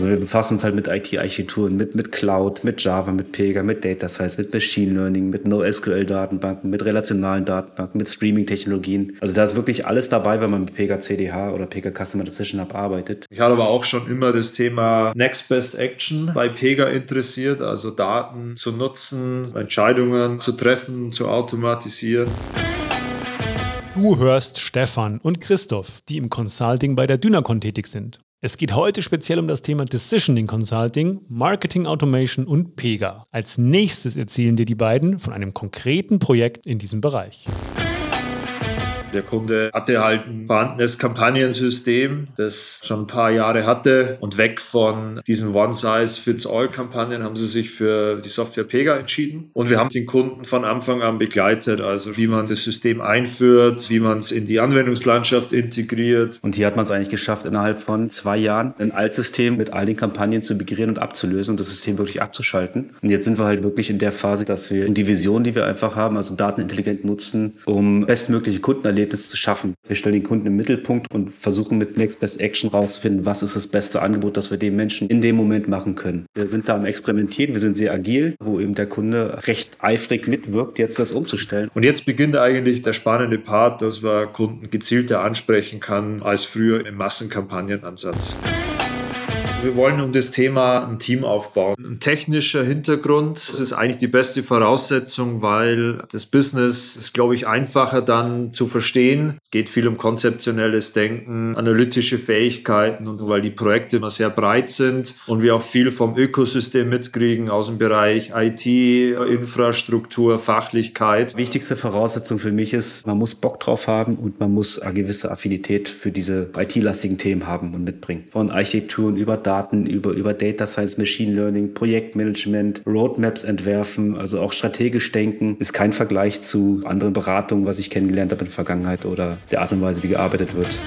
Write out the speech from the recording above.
Also wir befassen uns halt mit IT-Architekturen, mit, mit Cloud, mit Java, mit Pega, mit Data Science, mit Machine Learning, mit NoSQL-Datenbanken, mit relationalen Datenbanken, mit Streaming-Technologien. Also da ist wirklich alles dabei, wenn man mit Pega CDH oder Pega Customer Decision Hub arbeitet. Ich hatte aber auch schon immer das Thema Next Best Action bei Pega interessiert, also Daten zu nutzen, Entscheidungen zu treffen, zu automatisieren. Du hörst Stefan und Christoph, die im Consulting bei der Dynacon tätig sind. Es geht heute speziell um das Thema Decisioning Consulting, Marketing Automation und Pega. Als nächstes erzählen dir die beiden von einem konkreten Projekt in diesem Bereich. Der Kunde hatte halt ein vorhandenes Kampagnensystem, das schon ein paar Jahre hatte und weg von diesen One-Size-Fits-All-Kampagnen haben sie sich für die Software Pega entschieden. Und wir haben den Kunden von Anfang an begleitet, also wie man das System einführt, wie man es in die Anwendungslandschaft integriert. Und hier hat man es eigentlich geschafft, innerhalb von zwei Jahren ein Altsystem mit all den Kampagnen zu migrieren und abzulösen und das System wirklich abzuschalten. Und jetzt sind wir halt wirklich in der Phase, dass wir die Vision, die wir einfach haben, also Daten intelligent nutzen, um bestmögliche Kundenerlebnisse Erlebnis zu schaffen. Wir stellen den Kunden im Mittelpunkt und versuchen mit Next Best Action rauszufinden, was ist das beste Angebot, das wir dem Menschen in dem Moment machen können. Wir sind da am Experimentieren, wir sind sehr agil, wo eben der Kunde recht eifrig mitwirkt, jetzt das umzustellen. Und jetzt beginnt eigentlich der spannende Part, dass man Kunden gezielter ansprechen kann als früher im Massenkampagnenansatz. Wir wollen um das Thema ein Team aufbauen. Ein technischer Hintergrund das ist eigentlich die beste Voraussetzung, weil das Business ist, glaube ich, einfacher dann zu verstehen. Es geht viel um konzeptionelles Denken, analytische Fähigkeiten und weil die Projekte immer sehr breit sind und wir auch viel vom Ökosystem mitkriegen aus dem Bereich IT, Infrastruktur, Fachlichkeit. Wichtigste Voraussetzung für mich ist, man muss Bock drauf haben und man muss eine gewisse Affinität für diese IT-lastigen Themen haben und mitbringen. Von Architekturen über Daten, über, über Data Science, Machine Learning, Projektmanagement, Roadmaps entwerfen, also auch strategisch denken, ist kein Vergleich zu anderen Beratungen, was ich kennengelernt habe in der Vergangenheit oder der Art und Weise, wie gearbeitet wird.